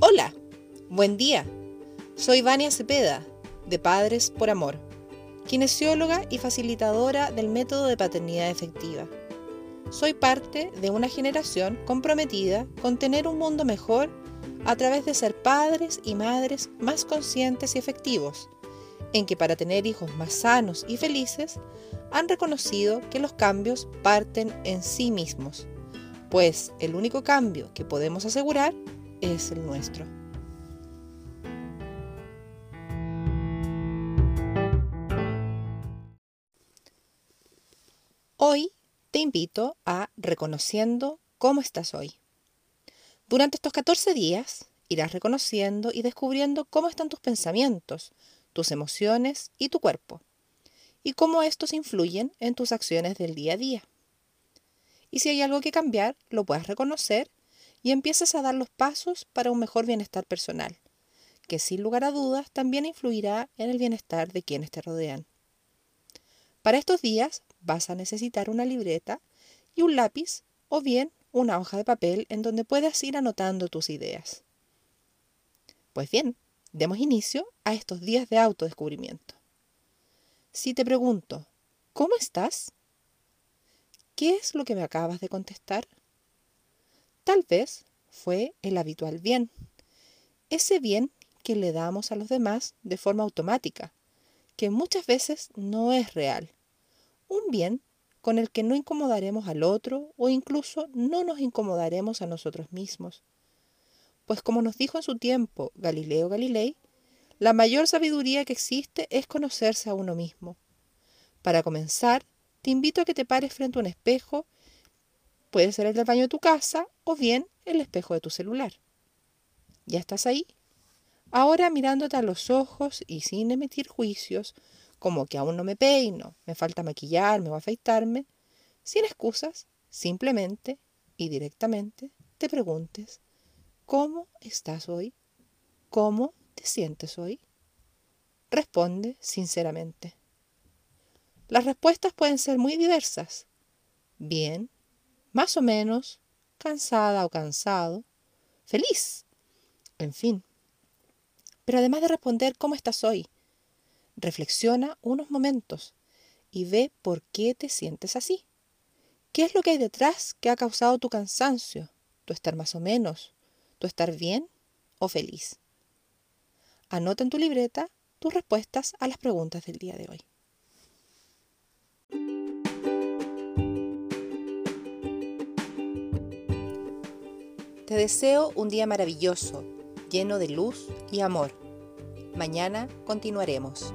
Hola, buen día. Soy Vania Cepeda, de Padres por Amor, kinesióloga y facilitadora del método de paternidad efectiva. Soy parte de una generación comprometida con tener un mundo mejor a través de ser padres y madres más conscientes y efectivos, en que para tener hijos más sanos y felices han reconocido que los cambios parten en sí mismos, pues el único cambio que podemos asegurar es el nuestro. Hoy te invito a reconociendo cómo estás hoy. Durante estos 14 días irás reconociendo y descubriendo cómo están tus pensamientos, tus emociones y tu cuerpo, y cómo estos influyen en tus acciones del día a día. Y si hay algo que cambiar, lo puedas reconocer y empieces a dar los pasos para un mejor bienestar personal, que sin lugar a dudas también influirá en el bienestar de quienes te rodean. Para estos días vas a necesitar una libreta y un lápiz o bien una hoja de papel en donde puedas ir anotando tus ideas. Pues bien, demos inicio a estos días de autodescubrimiento. Si te pregunto, ¿cómo estás? ¿Qué es lo que me acabas de contestar? Tal vez fue el habitual bien, ese bien que le damos a los demás de forma automática, que muchas veces no es real. Un bien con el que no incomodaremos al otro o incluso no nos incomodaremos a nosotros mismos. Pues como nos dijo en su tiempo Galileo Galilei, la mayor sabiduría que existe es conocerse a uno mismo. Para comenzar, te invito a que te pares frente a un espejo Puede ser el del baño de tu casa o bien el espejo de tu celular. ¿Ya estás ahí? Ahora mirándote a los ojos y sin emitir juicios, como que aún no me peino, me falta maquillarme o afeitarme, sin excusas, simplemente y directamente te preguntes, ¿cómo estás hoy? ¿Cómo te sientes hoy? Responde sinceramente. Las respuestas pueden ser muy diversas. Bien, más o menos, cansada o cansado, feliz, en fin. Pero además de responder cómo estás hoy, reflexiona unos momentos y ve por qué te sientes así. ¿Qué es lo que hay detrás que ha causado tu cansancio, tu estar más o menos, tu estar bien o feliz? Anota en tu libreta tus respuestas a las preguntas del día de hoy. Te deseo un día maravilloso, lleno de luz y amor. Mañana continuaremos.